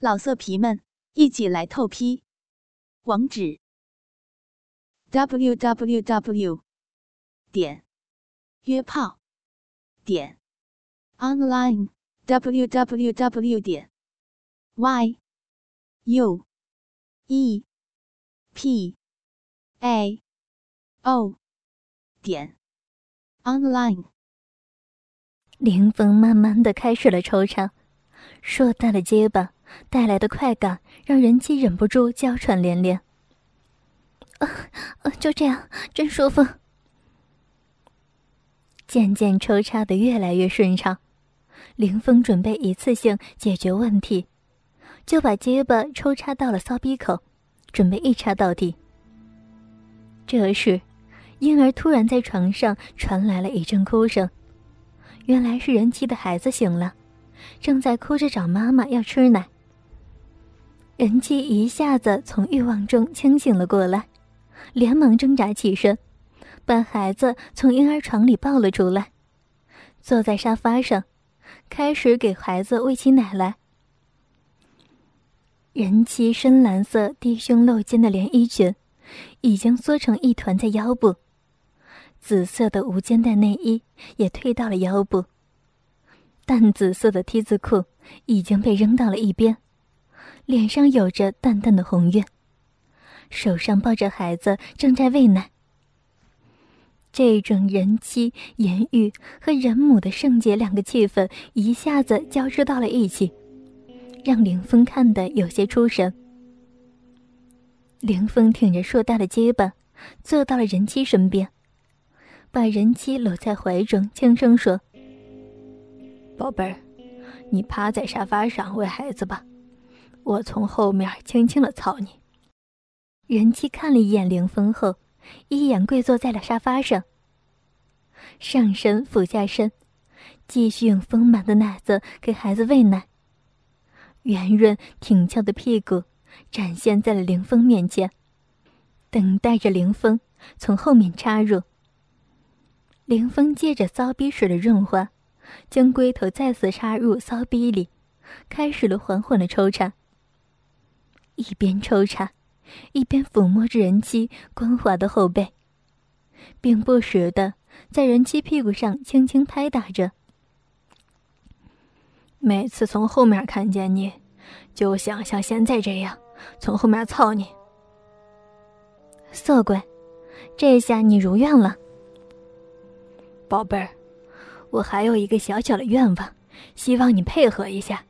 老色皮们，一起来透批！网址：w w w 点约炮点 online w w w 点 y u e p a o 点 online。林峰慢慢的开始了抽插，硕大的结巴。带来的快感让人妻忍不住娇喘连连。啊啊，就这样，真舒服。渐渐抽插的越来越顺畅，林峰准备一次性解决问题，就把结巴抽插到了骚逼口，准备一插到底。这时，婴儿突然在床上传来了一阵哭声，原来是人妻的孩子醒了，正在哭着找妈妈要吃奶。人妻一下子从欲望中清醒了过来，连忙挣扎起身，把孩子从婴儿床里抱了出来，坐在沙发上，开始给孩子喂起奶来。人妻深蓝色低胸露肩的连衣裙，已经缩成一团在腰部，紫色的无肩带内衣也退到了腰部，淡紫色的 T 字裤已经被扔到了一边。脸上有着淡淡的红晕，手上抱着孩子正在喂奶。这种人妻、言语和人母的圣洁两个气氛一下子交织到了一起，让凌风看得有些出神。凌风挺着硕大的肩膀，坐到了人妻身边，把人妻搂在怀中，轻声说：“宝贝儿，你趴在沙发上喂孩子吧。”我从后面轻轻的操你。人妻看了一眼凌风后，一眼跪坐在了沙发上。上身俯下身，继续用丰满的奶子给孩子喂奶。圆润挺翘的屁股展现在了凌风面前，等待着凌风从后面插入。凌风借着骚逼水的润滑，将龟头再次插入骚逼里，开始了缓缓的抽插。一边抽插，一边抚摸着人妻光滑的后背，并不时的在人妻屁股上轻轻拍打着。每次从后面看见你，就想像现在这样从后面操你。色鬼，这下你如愿了，宝贝儿。我还有一个小小的愿望，希望你配合一下。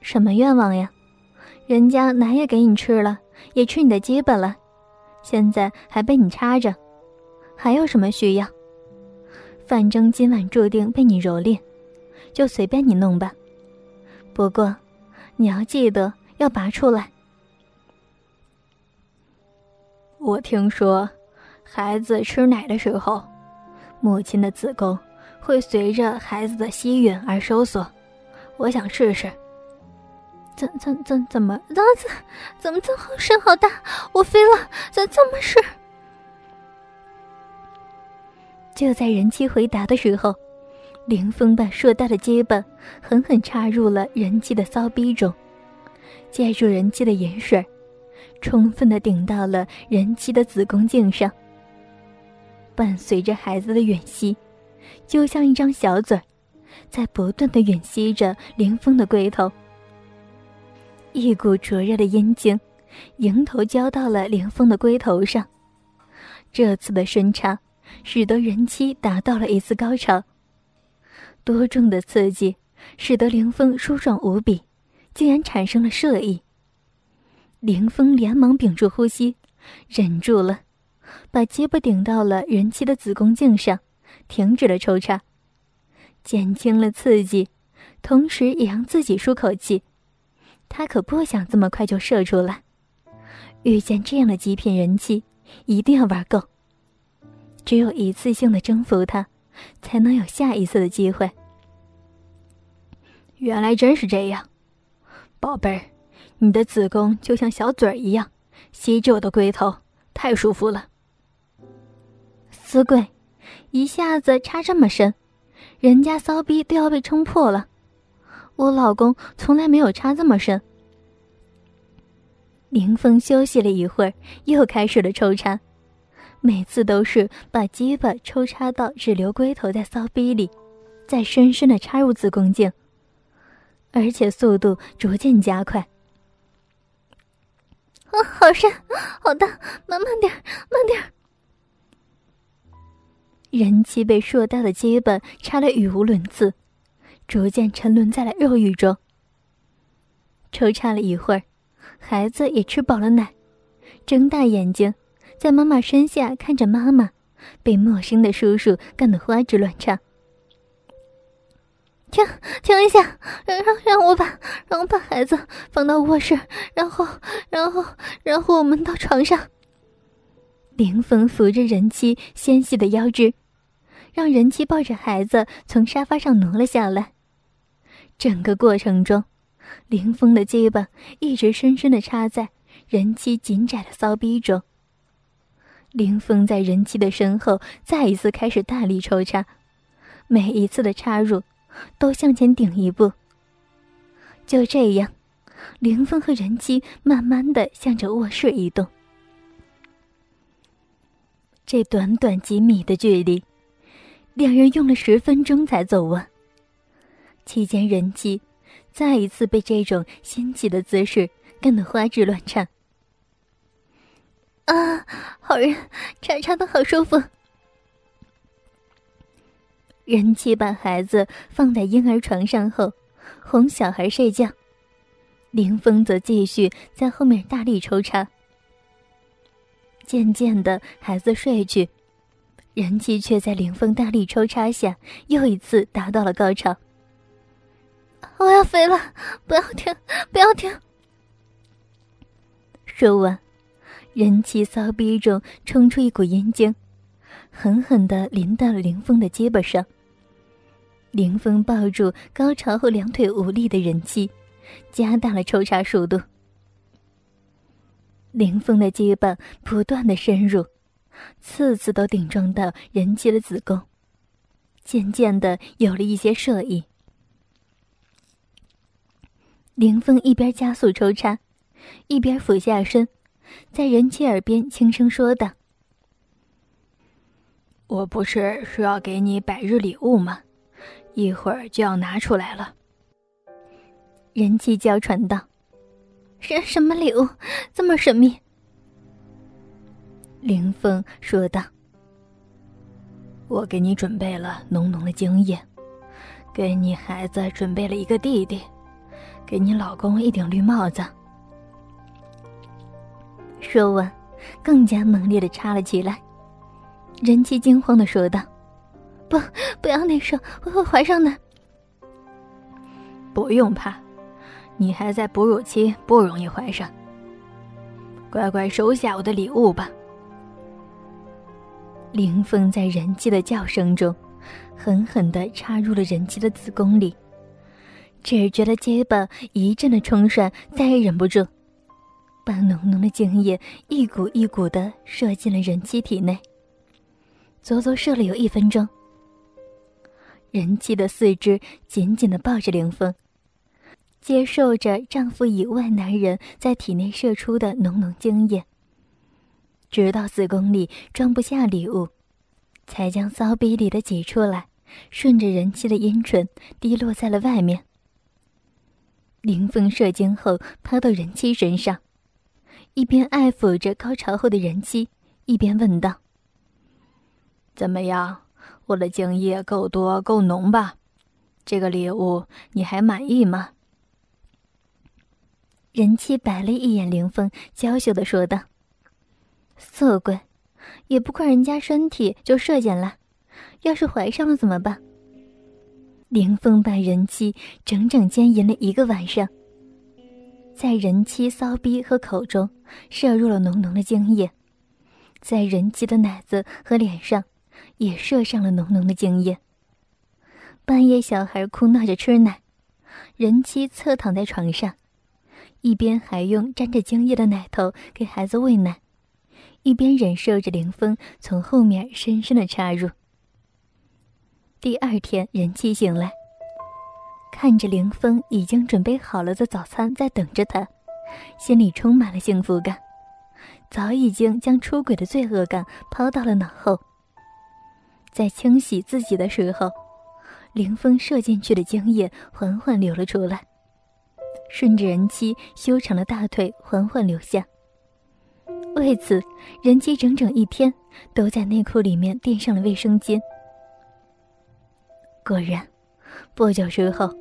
什么愿望呀？人家奶也给你吃了，也吃你的鸡巴了，现在还被你插着，还有什么需要？反正今晚注定被你蹂躏，就随便你弄吧。不过，你要记得要拔出来。我听说，孩子吃奶的时候，母亲的子宫会随着孩子的吸吮而收缩，我想试试。怎怎怎怎么怎怎怎么这么声好大？我飞了！怎怎么是？就在人妻回答的时候，凌风把硕大的结巴狠狠插入了人妻的骚逼中，借助人妻的盐水，充分的顶到了人妻的子宫颈上。伴随着孩子的吮吸，就像一张小嘴，在不断的吮吸着凌风的龟头。一股灼热的阴茎，迎头浇到了凌风的龟头上。这次的顺插，使得人妻达到了一次高潮。多重的刺激，使得凌风舒爽无比，竟然产生了射意。凌风连忙屏住呼吸，忍住了，把鸡巴顶到了人妻的子宫颈上，停止了抽插，减轻了刺激，同时也让自己舒口气。他可不想这么快就射出来，遇见这样的极品人气，一定要玩够。只有一次性的征服他，才能有下一次的机会。原来真是这样，宝贝儿，你的子宫就像小嘴儿一样，吸着我的龟头，太舒服了。死鬼，一下子插这么深，人家骚逼都要被撑破了。我老公从来没有插这么深。林峰休息了一会儿，又开始了抽插，每次都是把鸡巴抽插到只留龟头在骚逼里，再深深的插入子宫颈，而且速度逐渐加快。啊，好深，好大，慢慢点，慢点。人妻被硕大的鸡巴插得语无伦次，逐渐沉沦在了肉欲中。抽插了一会儿，孩子也吃饱了奶，睁大眼睛，在妈妈身下看着妈妈，被陌生的叔叔干得花枝乱颤。停，停一下，让让让我把让我把孩子放到卧室，然后然后然后我们到床上。凌风扶着人妻纤细的腰肢，让人妻抱着孩子从沙发上挪了下来。整个过程中，凌峰的鸡巴一直深深的插在人妻紧窄的骚逼中。凌峰在人妻的身后再一次开始大力抽插，每一次的插入。都向前顶一步。就这样，凌峰和人妻慢慢的向着卧室移动。这短短几米的距离，两人用了十分钟才走完。期间，人妻再一次被这种新奇的姿势干得花枝乱颤。啊，好人，插插的好舒服。人妻把孩子放在婴儿床上后，哄小孩睡觉。林峰则继续在后面大力抽插。渐渐的，孩子睡去，人妻却在林峰大力抽插下又一次达到了高潮。我要飞了！不要停！不要停！说完，人气骚逼中冲出一股阴茎，狠狠的淋到了林峰的肩膀上。凌风抱住高潮后两腿无力的人气，加大了抽插速度。凌风的肩膀不断的深入，次次都顶撞到人妻的子宫，渐渐的有了一些射意。凌风一边加速抽插，一边俯下身，在人妻耳边轻声说道：“我不是说要给你百日礼物吗？”一会儿就要拿出来了。人气娇喘道：“什什么礼物这么神秘？”凌风说道：“我给你准备了浓浓的精液，给你孩子准备了一个弟弟，给你老公一顶绿帽子。”说完，更加猛烈的插了起来。人气惊慌的说道。不，不要内射，我会怀上的。不用怕，你还在哺乳期，不容易怀上。乖乖收下我的礼物吧。林凤在人妻的叫声中，狠狠的插入了人妻的子宫里，只觉得肩膀一阵的冲涮，再也忍不住，把浓浓的精液一股一股的射进了人妻体内，足足射了有一分钟。人妻的四肢紧紧的抱着凌风，接受着丈夫以外男人在体内射出的浓浓精液，直到子宫里装不下礼物，才将骚逼里的挤出来，顺着人妻的阴唇滴落在了外面。凌风射精后趴到人妻身上，一边爱抚着高潮后的人妻，一边问道：“怎么样？”我的精液够多够浓吧？这个礼物你还满意吗？人妻白了一眼凌风，娇羞的说道：“色鬼，也不看人家身体就射箭了，要是怀上了怎么办？”凌风把人妻整整奸淫了一个晚上，在人妻骚逼和口中射入了浓浓的精液，在人妻的奶子和脸上。也射上了浓浓的精液。半夜，小孩哭闹着吃奶，人妻侧躺在床上，一边还用沾着精液的奶头给孩子喂奶，一边忍受着凌风从后面深深的插入。第二天，人妻醒来，看着凌风已经准备好了的早餐在等着他，心里充满了幸福感，早已经将出轨的罪恶感抛到了脑后。在清洗自己的时候，凌风射进去的精液缓缓流了出来，顺着人妻修长的大腿缓缓流下。为此，人妻整整一天都在内裤里面垫上了卫生巾。果然，不久之后，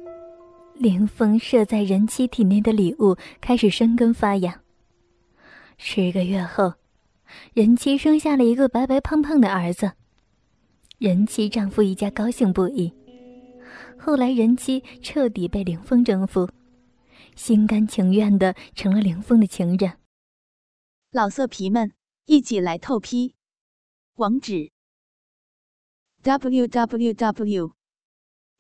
凌风射在人妻体内的礼物开始生根发芽。十个月后，人妻生下了一个白白胖胖的儿子。人妻丈夫一家高兴不已。后来，人妻彻底被凌风征服，心甘情愿的成了凌风的情人。老色皮们，一起来透批！网址：w w w